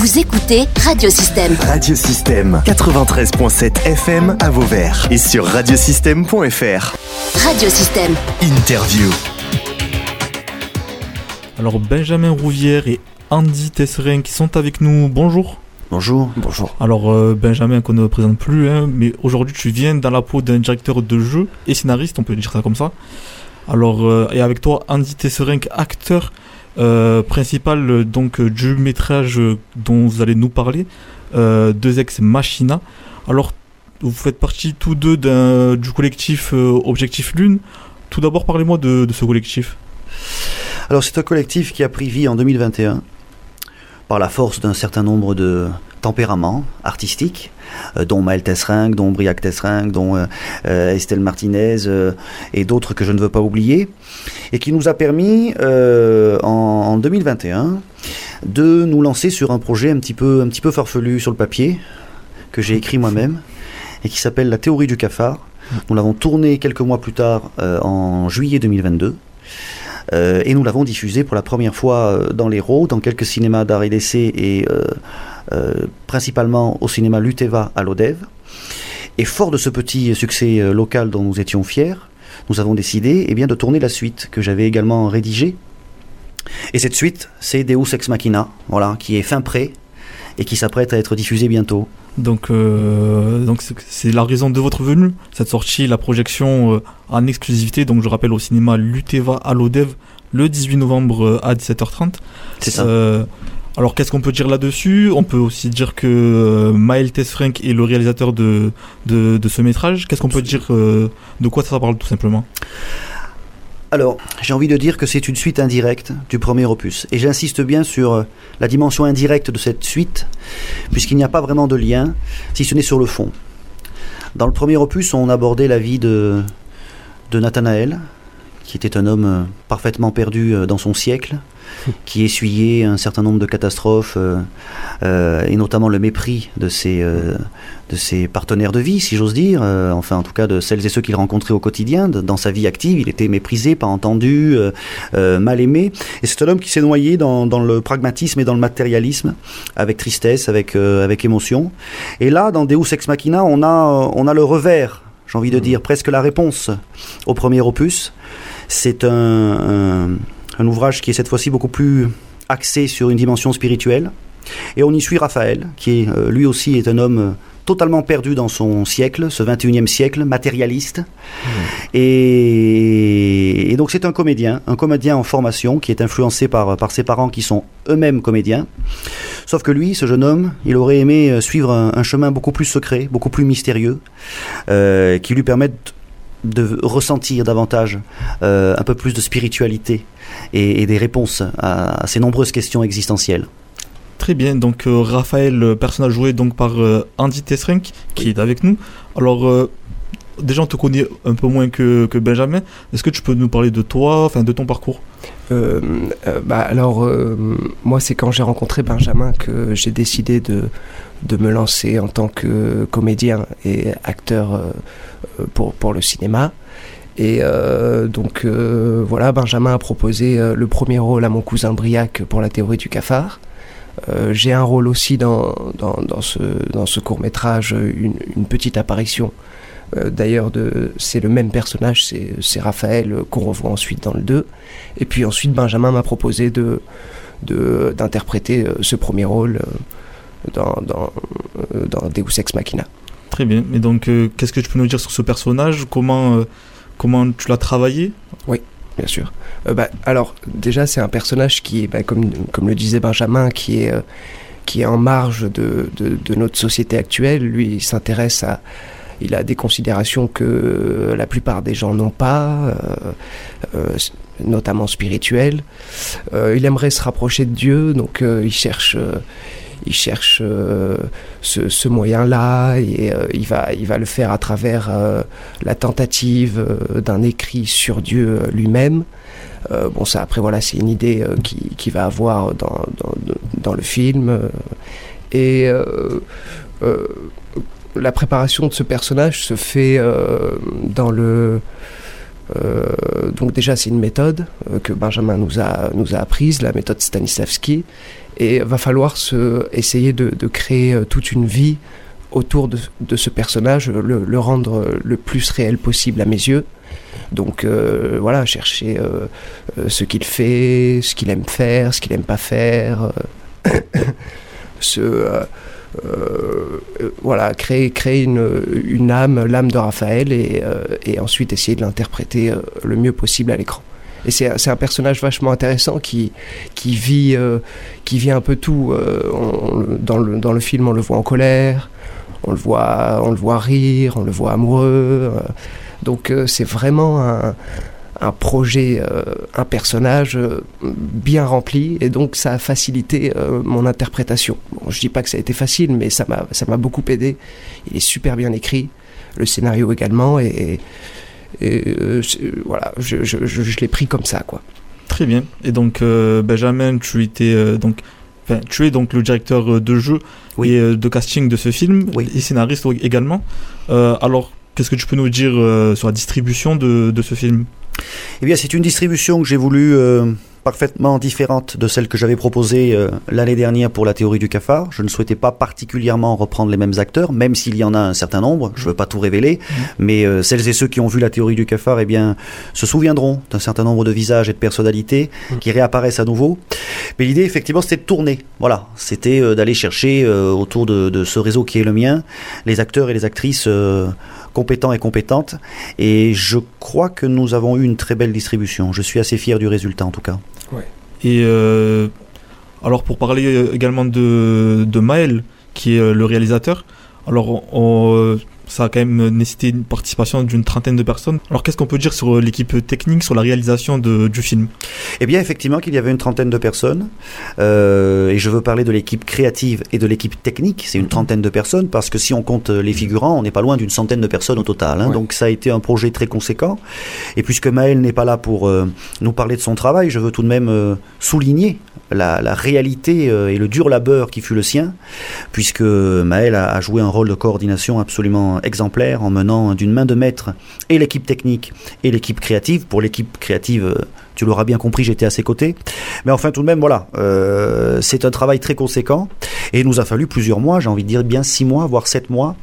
Vous écoutez Radiosystème. Radiosystème 93.7 FM à Vauvert et sur radiosystème.fr. Radiosystème. Interview. Alors Benjamin Rouvière et Andy Tesserin qui sont avec nous. Bonjour. Bonjour. Bonjour. Alors euh, Benjamin qu'on ne présente plus, hein, mais aujourd'hui tu viens dans la peau d'un directeur de jeu et scénariste, on peut dire ça comme ça. Alors euh, et avec toi Andy Tesserin, acteur euh, principal donc du métrage dont vous allez nous parler, Deux ex Machina. Alors vous faites partie tous deux du collectif Objectif Lune. Tout d'abord parlez-moi de, de ce collectif. Alors c'est un collectif qui a pris vie en 2021 par la force d'un certain nombre de tempéraments artistiques, euh, dont Maël Tesserink, dont Briac Tesserink, dont euh, euh, Estelle Martinez et d'autres que je ne veux pas oublier, et qui nous a permis en, 2021 de nous lancer sur un projet un petit peu, un petit peu farfelu sur le papier, que j'ai écrit moi-même, et qui s'appelle La théorie du cafard. Nous l'avons tourné quelques mois plus tard, en juillet 2022. Euh, et nous l'avons diffusé pour la première fois dans l'Hérault, dans quelques cinémas d'art et d'essai et euh, principalement au cinéma Luteva à l'Odève. Et fort de ce petit succès local dont nous étions fiers, nous avons décidé eh bien, de tourner la suite que j'avais également rédigée. Et cette suite, c'est Deus Ex Machina, voilà, qui est fin prêt et qui s'apprête à être diffusée bientôt. Donc, euh, donc c'est la raison de votre venue, cette sortie, la projection euh, en exclusivité. Donc, je rappelle au cinéma Luteva à l'Odev le 18 novembre euh, à 17h30. C'est ça. Alors, qu'est-ce qu'on peut dire là-dessus? On peut aussi dire que Maël Tesfrank est le réalisateur de, ce métrage. Qu'est-ce qu'on peut dire De quoi ça parle tout simplement? Alors, j'ai envie de dire que c'est une suite indirecte du premier opus. Et j'insiste bien sur euh, la dimension indirecte de cette suite, puisqu'il n'y a pas vraiment de lien, si ce n'est sur le fond. Dans le premier opus, on abordait la vie de, de Nathanaël, qui était un homme euh, parfaitement perdu euh, dans son siècle, qui essuyait un certain nombre de catastrophes, et notamment le mépris de ses, de ses partenaires de vie, si j'ose dire, euh, enfin en tout cas de celles et ceux qu'il rencontrait au quotidien, dans sa vie active, il était méprisé, pas entendu, euh, euh, mal aimé, et c'est un homme qui s'est noyé dans, dans, le pragmatisme et dans le matérialisme, avec tristesse, avec, avec émotion. Et là, dans Deus Ex Machina, on a, on a le revers, j'ai envie de mmh. dire, presque la réponse au premier opus. C'est un, un, un ouvrage qui est cette fois-ci beaucoup plus axé sur une dimension spirituelle. Et on y suit Raphaël, qui est, lui aussi est un homme totalement perdu dans son siècle, ce 21e siècle, matérialiste. Mmh. Et, donc c'est un comédien, un comédien en formation qui est influencé par, par ses parents qui sont eux-mêmes comédiens. Sauf que lui, ce jeune homme, il aurait aimé euh, suivre un, chemin beaucoup plus secret, beaucoup plus mystérieux, euh, qui lui permette de ressentir davantage euh, un peu plus de spiritualité et, des réponses à ces nombreuses questions existentielles. Très bien, donc euh, Raphaël, personnage joué donc par euh, Andy Tesrink, qui est avec nous. Alors, euh, déjà on te connaît un peu moins que, que Benjamin. Est-ce que tu peux nous parler de toi, enfin de ton parcours? Bah, Alors, moi c'est quand j'ai rencontré Benjamin que j'ai décidé de, de me lancer en tant que comédien et acteur pour, pour le cinéma. Et donc voilà, Benjamin a proposé le premier rôle à mon cousin Briac pour la théorie du cafard. Euh, j'ai un rôle aussi dans, dans, ce, dans ce court métrage, une, petite apparition. Euh, d'ailleurs, c'est le même personnage, c'est Raphaël qu'on revoit ensuite dans le 2. Et puis ensuite, Benjamin m'a proposé de d'interpréter euh, ce premier rôle dans Deus Ex Machina. Très bien. Et donc, qu'est-ce que tu peux nous dire sur ce personnage? Comment, comment tu l'as travaillé Oui bien sûr. Euh, bah, alors, déjà, c'est un personnage qui est, bah, comme, comme le disait Benjamin, qui est, euh, qui est en marge de, de, notre société actuelle. Lui, il s'intéresse à. Il a des considérations que la plupart des gens n'ont pas, euh, notamment spirituelles. il aimerait se rapprocher de Dieu, donc il cherche il cherche euh, ce, moyen-là et euh, il, va, il va le faire à travers euh, la tentative d'un écrit sur Dieu lui-même. bon, ça, après, voilà, c'est une idée qu'il qui va avoir dans, dans, le film. et la préparation de ce personnage se fait dans le Euh, donc déjà, c'est une méthode euh, que Benjamin nous a, nous a apprise, la méthode Stanislavski, et va falloir se, essayer de, créer euh, toute une vie autour de, de ce personnage, le, rendre le plus réel possible à mes yeux. Donc voilà, chercher ce qu'il fait, ce qu'il aime faire, ce qu'il aime pas faire, voilà, créer, créer une, une âme, l'âme de Raphaël, et, euh, ensuite essayer de l'interpréter euh, le mieux possible à l'écran. Et c'est un personnage vachement intéressant qui, qui, vit, qui vit un peu tout. Dans, le, dans le film, on le voit en colère, on le voit, on le voit rire, on le voit amoureux. donc c'est vraiment un, un projet, euh, un personnage euh, bien rempli, et donc ça a facilité euh, mon interprétation. Bon, je dis pas que ça a été facile, mais ça m'a ça m'a beaucoup aidé. Il est super bien écrit, le scénario également, et, et voilà, je, je, je, je l'ai pris comme ça, quoi. Très bien. Et donc Benjamin, tu étais donc Enfin, tu es donc le directeur de jeu Oui. et de casting de ce film Oui. et scénariste également. Euh, alors, qu'est-ce que tu peux nous dire euh, sur la distribution de, de ce film? Eh bien, c'est une distribution que j'ai voulu euh, parfaitement différente de celle que j'avais proposée euh, l'année dernière pour la théorie du cafard. Je ne souhaitais pas particulièrement reprendre les mêmes acteurs, même s'il y en a un certain nombre. Je ne veux pas tout révéler, mais euh, celles et ceux qui ont vu la théorie du cafard, eh bien, se souviendront d'un certain nombre de visages et de personnalités qui réapparaissent à nouveau. Mais l'idée, effectivement, c'était de tourner. Voilà, c'était euh, d'aller chercher autour de, de ce réseau qui est le mien les acteurs et les actrices compétents et compétentes. Et je crois que nous avons eu une très belle distribution. Je suis assez fier du résultat, en tout cas. Et euh, alors, pour parler euh, également de, de Maël, qui est euh, le réalisateur, alors on, ça a quand même nécessité une participation d'une trentaine de personnes. Alors, qu'est-ce qu'on peut dire sur l'équipe technique, sur la réalisation de, du film? Eh bien, effectivement, qu'il y avait une trentaine de personnes. Euh, et je veux parler de l'équipe créative et de l'équipe technique. C'est une trentaine de personnes parce que si on compte les figurants, on n'est pas loin d'une centaine de personnes au total. hein. Ouais. Donc, ça a été un projet très conséquent. Et puisque Maël n'est pas là pour euh, nous parler de son travail, je veux tout de même euh, souligner la, réalité euh, et le dur labeur qui fut le sien, puisque Maël a, joué un rôle de coordination absolument exemplaire en menant d'une main de maître et l'équipe technique et l'équipe créative. Pour l'équipe créative, euh, tu l'auras bien compris, j'étais à ses côtés. Mais enfin, tout de même, voilà, euh, c'est un travail très conséquent et il nous a fallu plusieurs mois, j'ai envie de dire bien six mois, voire sept mois,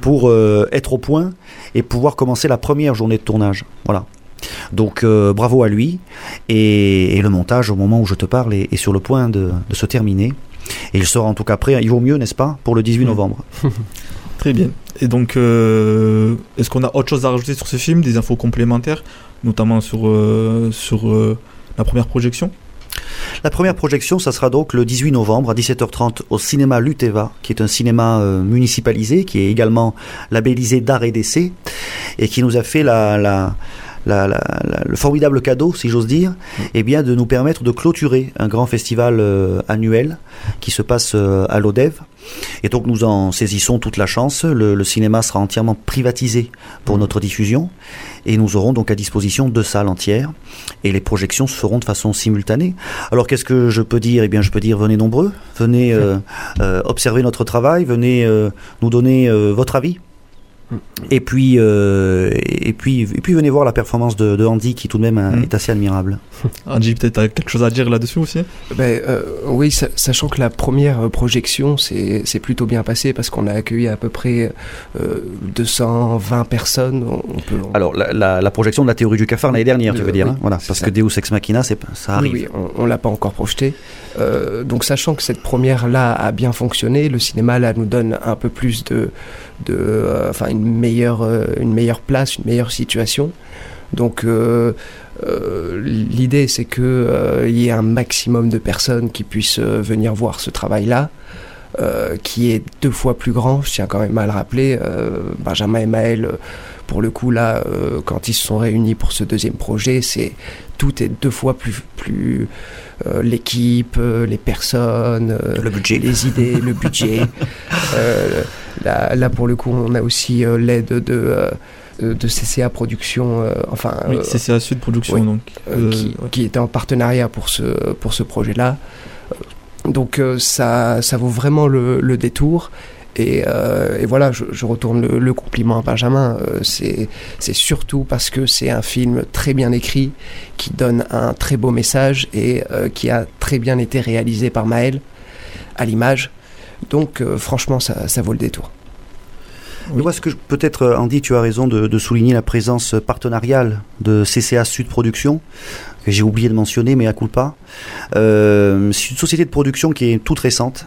pour être au point et pouvoir commencer la première journée de tournage. Voilà. Donc euh, bravo à lui et, et le montage au moment où je te parle est, est sur le point de, de se terminer. Et il sera en tout cas prêt, il vaut mieux, n'est-ce pas, pour le 18 Mm. novembre. Très bien. Et donc, euh, est-ce qu'on a autre chose à rajouter sur ce film, des infos complémentaires, notamment sur, euh, sur la première projection? La première projection, ça sera donc le 18 novembre à 17h30 au cinéma Luteva, qui est un cinéma euh, municipalisé, qui est également labellisé d'art et d'essai, et qui nous a fait la, la, la- la- la- le formidable cadeau, si j'ose dire, eh bien, de nous permettre de clôturer un grand festival euh, annuel qui se passe euh, à l'ODEV. Et donc nous en saisissons toute la chance. Le, le cinéma sera entièrement privatisé pour notre diffusion et nous aurons donc à disposition deux salles entières et les projections se feront de façon simultanée. Alors qu'est-ce que je peux dire? Eh bien je peux dire venez nombreux, venez euh, euh, observer notre travail, venez euh, nous donner votre avis. Et puis, euh, et, puis, et puis venez voir la performance de, de Andy qui tout de même est assez admirable. Angie, peut-être t'as quelque chose à dire là-dessus aussi? Ben, euh, oui, sa- sachant que la première euh, projection s'est plutôt bien passée parce qu'on a accueilli à peu près euh, 220 personnes. On on peut, on- Alors la, la, la projection de la théorie du cafard l'année dernière, tu veux dire oui, hein Voilà, parce ça. que Deus Ex Machina, c'est ça arrive. oui, on, on l'a pas encore projeté. Euh, donc sachant que cette première là a bien fonctionné, le cinéma là nous donne un peu plus de, de, euh, enfin une meilleure, euh, une meilleure place, une meilleure situation. Donc euh, euh, l'idée c'est que euh, il y ait un maximum de personnes qui puissent venir voir ce travail là. euh, qui est deux fois plus grand, je tiens quand même à le rappeler. Benjamin et Maël, pour le coup, là, quand ils se sont réunis pour ce deuxième projet, c'est tout est deux fois plus, plus euh, l'équipe, euh, les personnes, euh, Le budget. les idées, le budget. Là, là, pour le coup, on a aussi euh, l'aide de, euh, de CCA Production, euh, enfin, Oui, euh, c'est CA Sud Production, oui. donc. qui, ouais. qui était en partenariat pour ce, pour ce projet-là. Donc ça, ça vaut vraiment le, le détour. Et, et voilà, je, je retourne le, le compliment à Benjamin. C'est surtout parce que c'est un film très bien écrit, qui donne un très beau message et qui a très bien été réalisé par Maël à l'image. Donc euh, franchement, ça, ça vaut le détour. Mais moi, ce que peut-être, euh, Andy, tu as raison de, de souligner la présence partenariale de CCA Sud Production, que j'ai oublié de mentionner, mais à coup pas. Euh, c'est une société de production qui est toute récente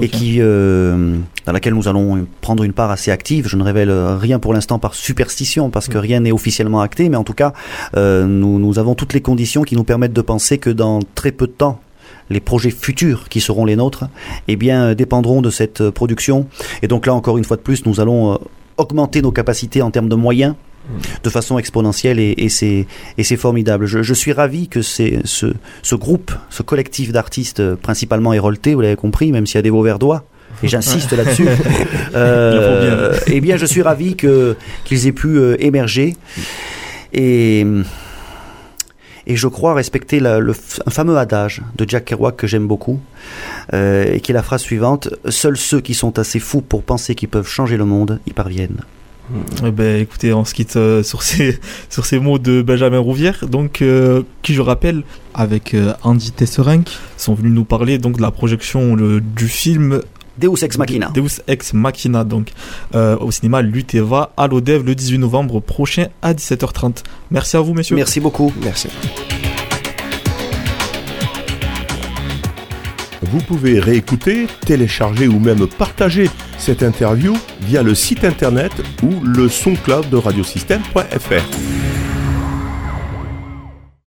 et qui, euh, dans laquelle nous allons prendre une part assez active. Je ne révèle euh, rien pour l'instant par superstition, parce que rien n'est officiellement acté, mais en tout cas, euh, nous, nous avons toutes les conditions qui nous permettent de penser que dans très peu de temps, les projets futurs qui seront les nôtres, eh bien, euh, dépendront de cette euh, production. Et donc là, encore une fois de plus, nous allons euh, augmenter nos capacités en termes de moyens de façon exponentielle et, et c'est formidable. Je, je suis ravi que ce, ce groupe, ce collectif d'artistes principalement héroltés, vous l'avez compris, même s'il y a des Vauverdois. Et j'insiste là-dessus. Euh, eh bien, je suis ravi que qu'ils aient pu euh, émerger et et je crois respecter le, un fameux adage de Jack Kerouac que j'aime beaucoup, euh, et qui est la phrase suivante Seuls ceux qui sont assez fous pour penser qu'ils peuvent changer le monde y parviennent. Eh ben, écoutez, on se quitte euh, sur, ces, sur ces mots de Benjamin Rouvière, donc, euh, qui, je rappelle, avec euh, Andy Tesserenc, sont venus nous parler donc, de la projection du film Deus Ex Machina. Deus Ex Machina, donc, euh, au cinéma Luteva à l'Odev le 18 novembre prochain à 17h30. Merci à vous, messieurs. Merci beaucoup. Merci. Vous pouvez réécouter, télécharger ou même partager cette interview via le site internet ou le soncloud de radiosystème.fr.